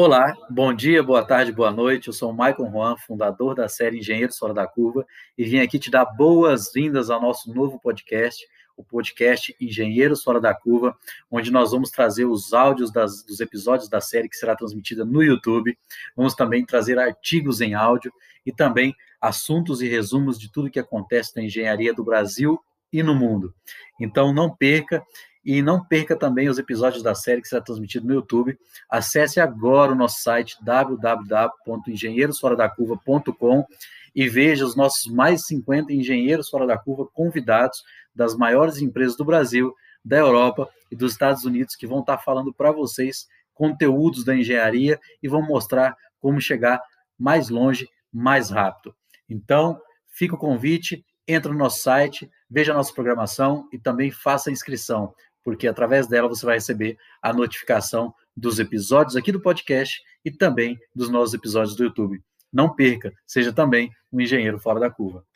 Olá, bom dia, boa tarde, boa noite. Eu sou o Michael Juan, fundador da série Engenheiros Fora da Curva, e vim aqui te dar boas-vindas ao nosso novo podcast, o podcast Engenheiros Fora da Curva, onde nós vamos trazer os áudios das, dos episódios da série que será transmitida no YouTube. Vamos também trazer artigos em áudio e também assuntos e resumos de tudo que acontece na engenharia do Brasil e no mundo. Então não perca e não perca também os episódios da série que será transmitido no YouTube. Acesse agora o nosso site www.engenheirosforadacurva.com e veja os nossos mais 50 engenheiros fora da curva convidados das maiores empresas do Brasil, da Europa e dos Estados Unidos que vão estar falando para vocês conteúdos da engenharia e vão mostrar como chegar mais longe, mais rápido. Então, fica o convite, entra no nosso site, veja a nossa programação e também faça a inscrição porque através dela você vai receber a notificação dos episódios aqui do podcast e também dos nossos episódios do YouTube. Não perca, seja também um engenheiro fora da curva.